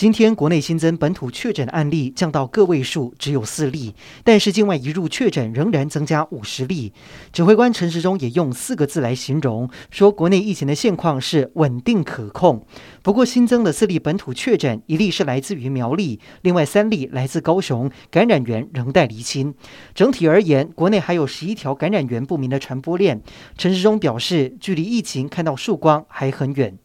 今天国内新增本土确诊案例降到个位数，只有四例，但是境外移入确诊仍然增加五十例。指挥官陈时中也用四个字来形容，说国内疫情的现况是稳定可控。不过新增的四例本土确诊，一例是来自于苗栗，另外三例来自高雄，感染源仍待厘清。整体而言，国内还有十一条感染源不明的传播链。陈时中表示，距离疫情看到曙光还很远。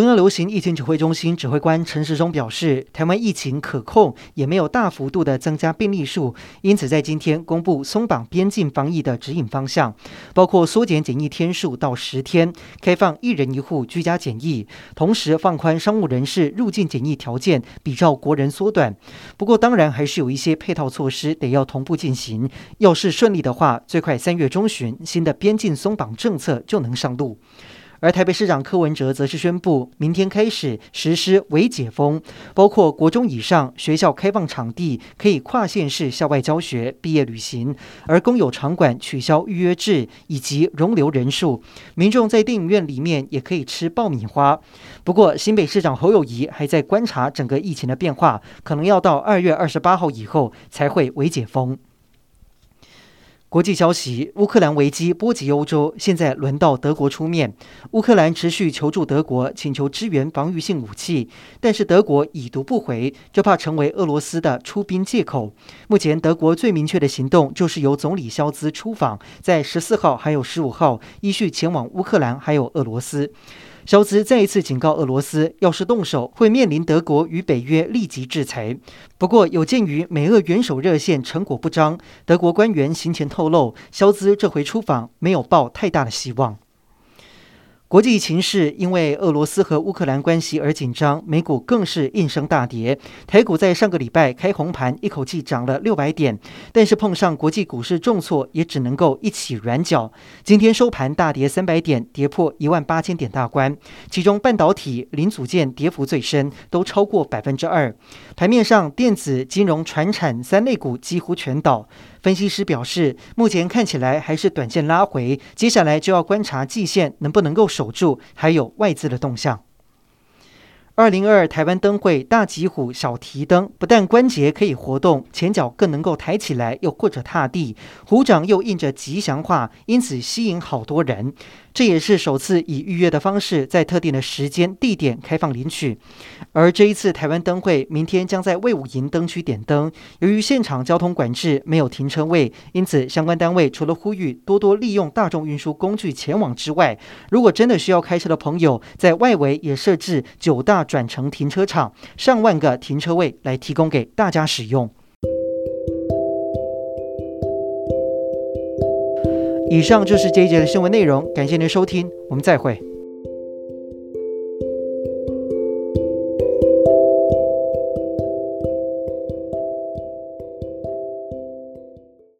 中央流行疫情指挥中心指挥官陈时中表示，台湾疫情可控，也没有大幅度的增加病例数，因此在今天公布松绑边境防疫的指引方向，包括缩减检疫天数到十天，开放一人一户居家检疫，同时放宽商务人士入境检疫条件，比照国人缩短。不过，当然还是有一些配套措施得要同步进行。要是顺利的话，最快三月中旬，新的边境松绑政策就能上路。而台北市长柯文哲则是宣布，明天开始实施微解封，包括国中以上学校开放场地可以跨县市校外教学、毕业旅行，而公有场馆取消预约制以及容留人数，民众在电影院里面也可以吃爆米花。不过，新北市长侯友谊还在观察整个疫情的变化，可能要到二月二十八号以后才会微解封。国际消息：乌克兰危机波及欧洲，现在轮到德国出面。乌克兰持续求助德国，请求支援防御性武器，但是德国已读不回，就怕成为俄罗斯的出兵借口。目前，德国最明确的行动就是由总理肖兹出访，在十四号还有十五号依序前往乌克兰还有俄罗斯。肖兹再一次警告俄罗斯，要是动手，会面临德国与北约立即制裁。不过，有鉴于美俄元首热线成果不彰，德国官员行前透露，肖兹这回出访没有抱太大的希望。国际情势因为俄罗斯和乌克兰关系而紧张，美股更是应声大跌。台股在上个礼拜开红盘，一口气涨了六百点，但是碰上国际股市重挫，也只能够一起软脚。今天收盘大跌三百点，跌破一万八千点大关。其中半导体、零组件跌幅最深，都超过百分之二。盘面上，电子、金融、传产三类股几乎全倒。分析师表示，目前看起来还是短线拉回，接下来就要观察季线能不能够守住，还有外资的动向。二零二二台湾灯会大吉虎小提灯，不但关节可以活动，前脚更能够抬起来，又或者踏地，虎掌又印着吉祥话，因此吸引好多人。这也是首次以预约的方式，在特定的时间地点开放领取。而这一次台湾灯会，明天将在魏武营灯区点灯。由于现场交通管制，没有停车位，因此相关单位除了呼吁多多利用大众运输工具前往之外，如果真的需要开车的朋友，在外围也设置九大转成停车场，上万个停车位来提供给大家使用。以上就是这一节的新闻内容，感谢您的收听，我们再会。